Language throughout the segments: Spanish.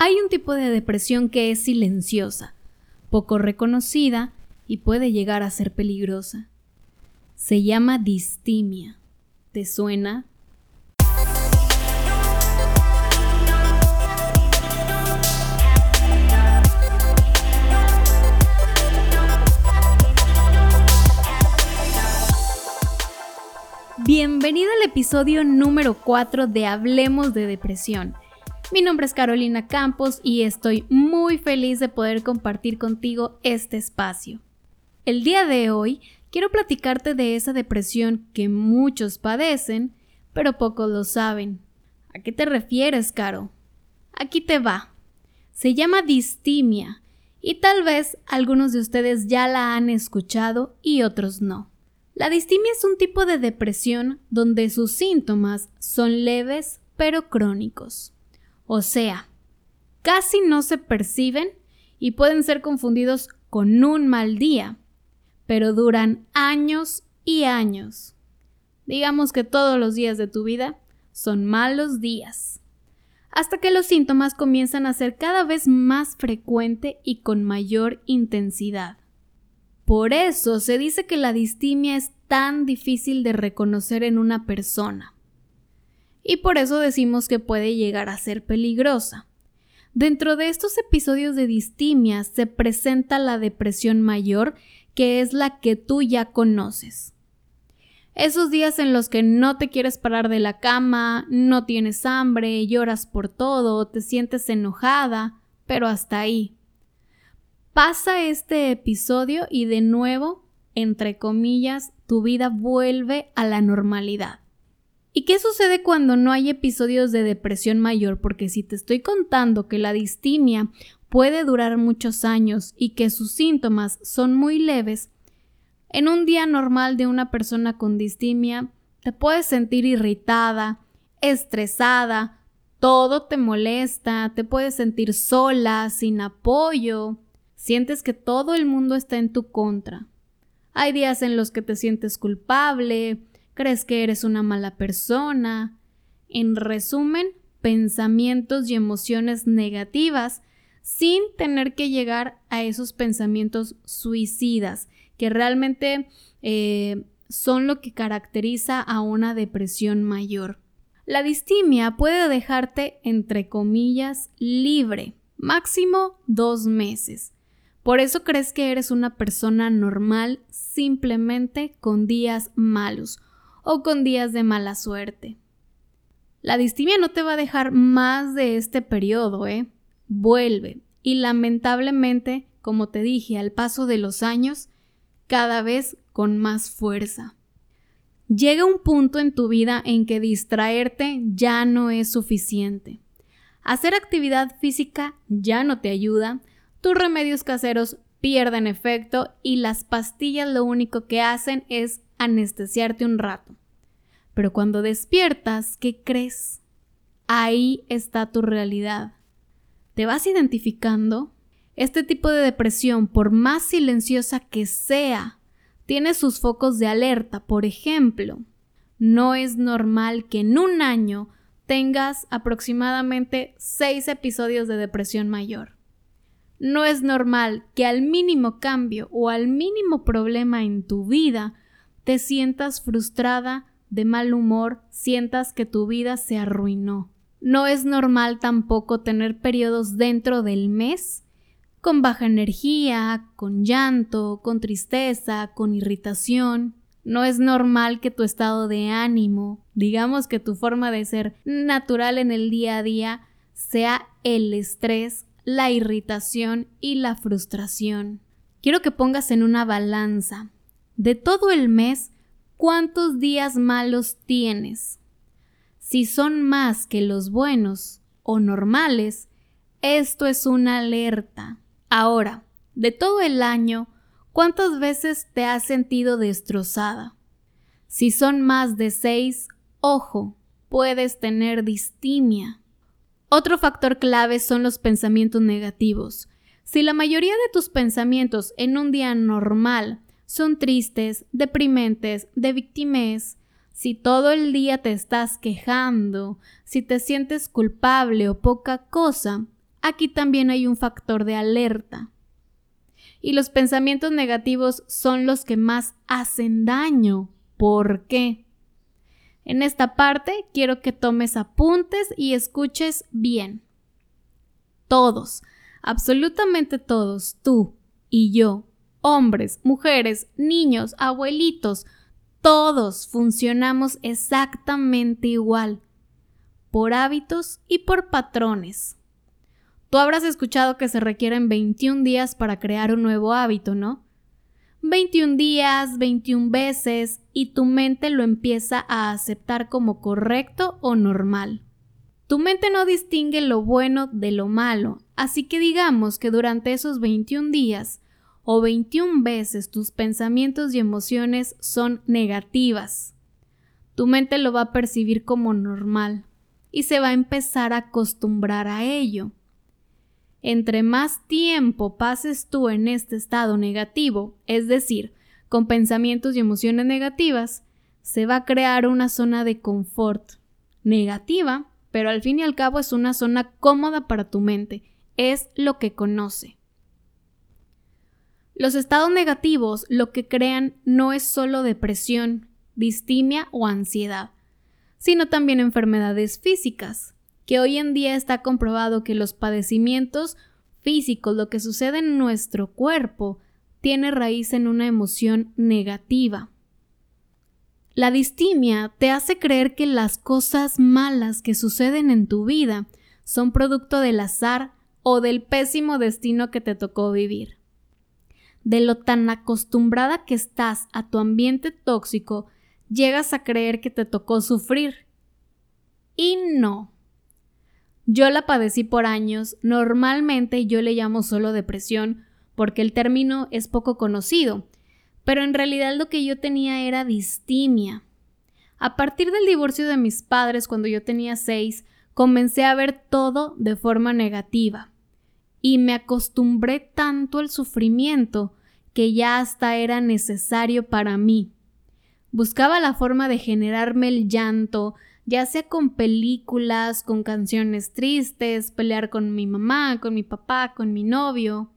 Hay un tipo de depresión que es silenciosa, poco reconocida y puede llegar a ser peligrosa. Se llama distimia. ¿Te suena? Bienvenida al episodio número 4 de Hablemos de Depresión. Mi nombre es Carolina Campos y estoy muy feliz de poder compartir contigo este espacio. El día de hoy quiero platicarte de esa depresión que muchos padecen, pero pocos lo saben. ¿A qué te refieres, Caro? Aquí te va. Se llama distimia y tal vez algunos de ustedes ya la han escuchado y otros no. La distimia es un tipo de depresión donde sus síntomas son leves pero crónicos. O sea, casi no se perciben y pueden ser confundidos con un mal día, pero duran años y años. Digamos que todos los días de tu vida son malos días, hasta que los síntomas comienzan a ser cada vez más frecuente y con mayor intensidad. Por eso se dice que la distimia es tan difícil de reconocer en una persona. Y por eso decimos que puede llegar a ser peligrosa. Dentro de estos episodios de distimia se presenta la depresión mayor, que es la que tú ya conoces. Esos días en los que no te quieres parar de la cama, no tienes hambre, lloras por todo, te sientes enojada, pero hasta ahí. Pasa este episodio y de nuevo, entre comillas, tu vida vuelve a la normalidad. ¿Y qué sucede cuando no hay episodios de depresión mayor? Porque si te estoy contando que la distimia puede durar muchos años y que sus síntomas son muy leves, en un día normal de una persona con distimia te puedes sentir irritada, estresada, todo te molesta, te puedes sentir sola, sin apoyo, Sientes que todo el mundo está en tu contra. Hay días en los que te sientes culpable, crees que eres una mala persona. En resumen, pensamientos y emociones negativas sin tener que llegar a esos pensamientos suicidas que realmente eh, son lo que caracteriza a una depresión mayor. La distimia puede dejarte, entre comillas, libre, máximo dos meses. Por eso crees que eres una persona normal simplemente con días malos o con días de mala suerte. La distimia no te va a dejar más de este periodo, ¿eh? Vuelve. Y lamentablemente, como te dije, al paso de los años, cada vez con más fuerza. Llega un punto en tu vida en que distraerte ya no es suficiente. Hacer actividad física ya no te ayuda, tus remedios caseros pierden efecto y las pastillas lo único que hacen es anestesiarte un rato. Pero cuando despiertas, ¿qué crees? Ahí está tu realidad. ¿Te vas identificando? Este tipo de depresión, por más silenciosa que sea, tiene sus focos de alerta. Por ejemplo, no es normal que en un año tengas aproximadamente seis episodios de depresión mayor. No es normal que al mínimo cambio o al mínimo problema en tu vida te sientas frustrada, de mal humor, sientas que tu vida se arruinó. No es normal tampoco tener periodos dentro del mes con baja energía, con llanto, con tristeza, con irritación. No es normal que tu estado de ánimo, digamos que tu forma de ser natural en el día a día, sea el estrés la irritación y la frustración. Quiero que pongas en una balanza de todo el mes cuántos días malos tienes. Si son más que los buenos o normales, esto es una alerta. Ahora, de todo el año, ¿cuántas veces te has sentido destrozada? Si son más de seis, ojo, puedes tener distimia. Otro factor clave son los pensamientos negativos. Si la mayoría de tus pensamientos en un día normal son tristes, deprimentes, de victimez, si todo el día te estás quejando, si te sientes culpable o poca cosa, aquí también hay un factor de alerta. Y los pensamientos negativos son los que más hacen daño. ¿Por qué? En esta parte quiero que tomes apuntes y escuches bien. Todos, absolutamente todos, tú y yo, hombres, mujeres, niños, abuelitos, todos funcionamos exactamente igual, por hábitos y por patrones. Tú habrás escuchado que se requieren 21 días para crear un nuevo hábito, ¿no? 21 días, 21 veces, y tu mente lo empieza a aceptar como correcto o normal. Tu mente no distingue lo bueno de lo malo, así que digamos que durante esos 21 días o 21 veces tus pensamientos y emociones son negativas. Tu mente lo va a percibir como normal y se va a empezar a acostumbrar a ello. Entre más tiempo pases tú en este estado negativo, es decir, con pensamientos y emociones negativas, se va a crear una zona de confort negativa, pero al fin y al cabo es una zona cómoda para tu mente, es lo que conoce. Los estados negativos lo que crean no es solo depresión, distimia o ansiedad, sino también enfermedades físicas, que hoy en día está comprobado que los padecimientos físicos, lo que sucede en nuestro cuerpo, tiene raíz en una emoción negativa. La distimia te hace creer que las cosas malas que suceden en tu vida son producto del azar o del pésimo destino que te tocó vivir. De lo tan acostumbrada que estás a tu ambiente tóxico, llegas a creer que te tocó sufrir. Y no. Yo la padecí por años, normalmente yo le llamo solo depresión porque el término es poco conocido, pero en realidad lo que yo tenía era distimia. A partir del divorcio de mis padres cuando yo tenía seis, comencé a ver todo de forma negativa y me acostumbré tanto al sufrimiento que ya hasta era necesario para mí. Buscaba la forma de generarme el llanto, ya sea con películas, con canciones tristes, pelear con mi mamá, con mi papá, con mi novio.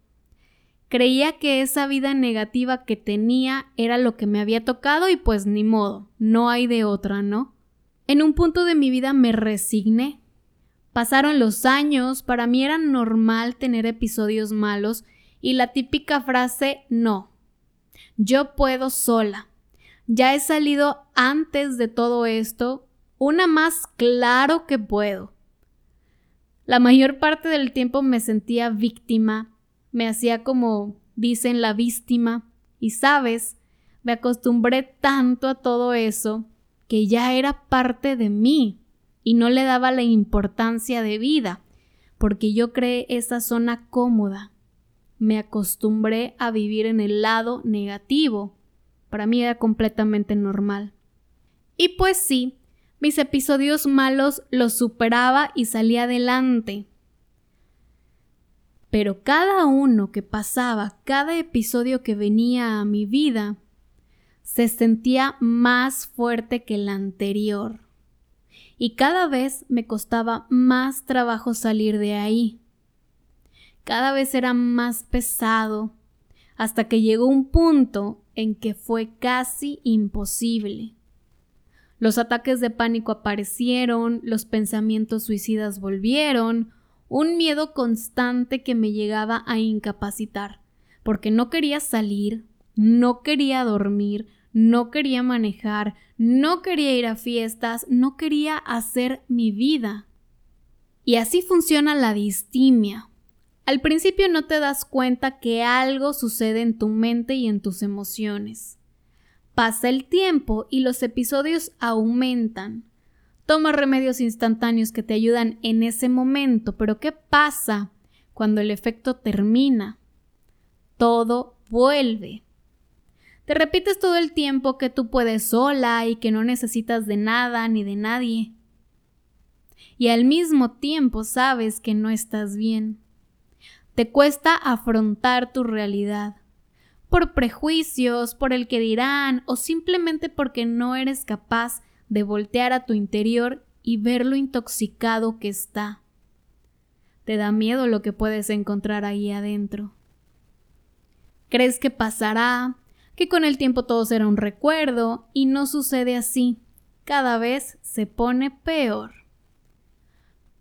Creía que esa vida negativa que tenía era lo que me había tocado y pues ni modo, no hay de otra, ¿no? En un punto de mi vida me resigné. Pasaron los años, para mí era normal tener episodios malos y la típica frase no. Yo puedo sola. Ya he salido antes de todo esto una más claro que puedo. La mayor parte del tiempo me sentía víctima, me hacía como dicen la víctima, y sabes, me acostumbré tanto a todo eso que ya era parte de mí y no le daba la importancia de vida, porque yo creé esa zona cómoda. Me acostumbré a vivir en el lado negativo. Para mí era completamente normal. Y pues sí, mis episodios malos los superaba y salía adelante. Pero cada uno que pasaba, cada episodio que venía a mi vida, se sentía más fuerte que el anterior. Y cada vez me costaba más trabajo salir de ahí. Cada vez era más pesado, hasta que llegó un punto en que fue casi imposible. Los ataques de pánico aparecieron, los pensamientos suicidas volvieron, un miedo constante que me llegaba a incapacitar, porque no quería salir, no quería dormir, no quería manejar, no quería ir a fiestas, no quería hacer mi vida. Y así funciona la distimia. Al principio no te das cuenta que algo sucede en tu mente y en tus emociones. Pasa el tiempo y los episodios aumentan. Toma remedios instantáneos que te ayudan en ese momento, pero ¿qué pasa cuando el efecto termina? Todo vuelve. Te repites todo el tiempo que tú puedes sola y que no necesitas de nada ni de nadie. Y al mismo tiempo sabes que no estás bien. Te cuesta afrontar tu realidad por prejuicios, por el que dirán o simplemente porque no eres capaz de voltear a tu interior y ver lo intoxicado que está. Te da miedo lo que puedes encontrar ahí adentro. Crees que pasará, que con el tiempo todo será un recuerdo, y no sucede así. Cada vez se pone peor.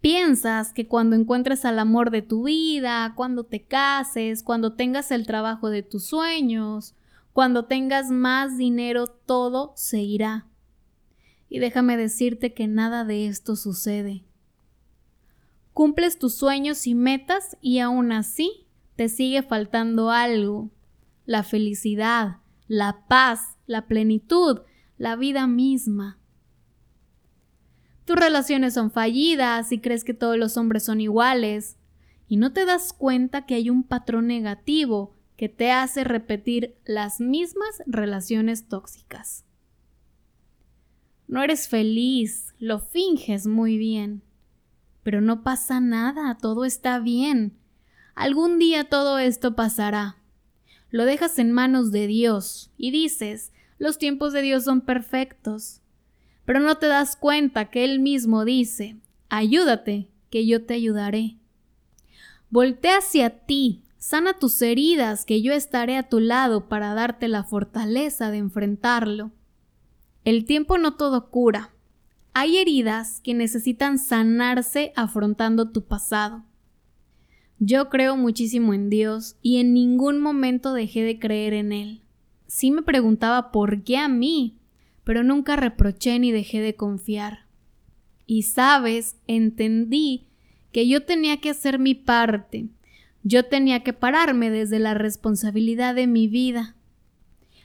Piensas que cuando encuentres al amor de tu vida, cuando te cases, cuando tengas el trabajo de tus sueños, cuando tengas más dinero, todo se irá. Y déjame decirte que nada de esto sucede. Cumples tus sueños y metas y aún así te sigue faltando algo. La felicidad, la paz, la plenitud, la vida misma. Tus relaciones son fallidas y crees que todos los hombres son iguales, y no te das cuenta que hay un patrón negativo que te hace repetir las mismas relaciones tóxicas. No eres feliz, lo finges muy bien, pero no pasa nada, todo está bien. Algún día todo esto pasará. Lo dejas en manos de Dios y dices, los tiempos de Dios son perfectos pero no te das cuenta que Él mismo dice, ayúdate, que yo te ayudaré. Voltea hacia ti, sana tus heridas, que yo estaré a tu lado para darte la fortaleza de enfrentarlo. El tiempo no todo cura. Hay heridas que necesitan sanarse afrontando tu pasado. Yo creo muchísimo en Dios y en ningún momento dejé de creer en Él. Sí me preguntaba por qué a mí, pero nunca reproché ni dejé de confiar. Y sabes, entendí que yo tenía que hacer mi parte, yo tenía que pararme desde la responsabilidad de mi vida.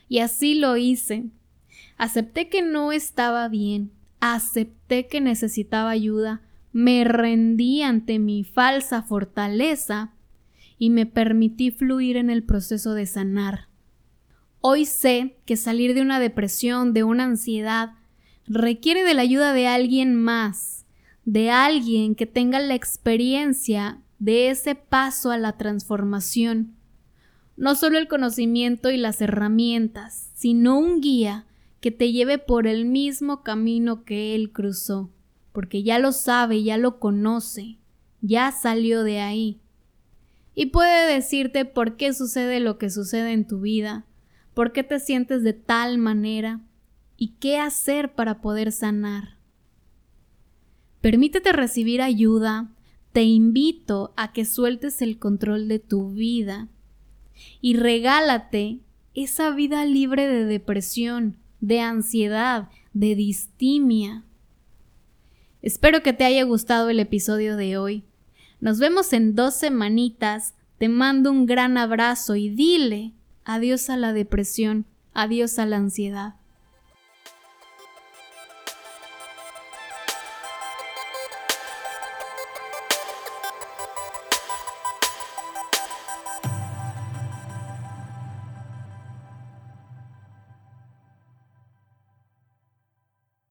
Y así lo hice. Acepté que no estaba bien, acepté que necesitaba ayuda, me rendí ante mi falsa fortaleza y me permití fluir en el proceso de sanar. Hoy sé que salir de una depresión, de una ansiedad, requiere de la ayuda de alguien más, de alguien que tenga la experiencia de ese paso a la transformación. No solo el conocimiento y las herramientas, sino un guía que te lleve por el mismo camino que él cruzó, porque ya lo sabe, ya lo conoce, ya salió de ahí. Y puede decirte por qué sucede lo que sucede en tu vida, por qué te sientes de tal manera y qué hacer para poder sanar. Permítete recibir ayuda, te invito a que sueltes el control de tu vida y regálate esa vida libre de depresión, de ansiedad, de distimia. Espero que te haya gustado el episodio de hoy. Nos vemos en dos semanitas. Te mando un gran abrazo y dile Adiós a la depresión, adiós a la ansiedad.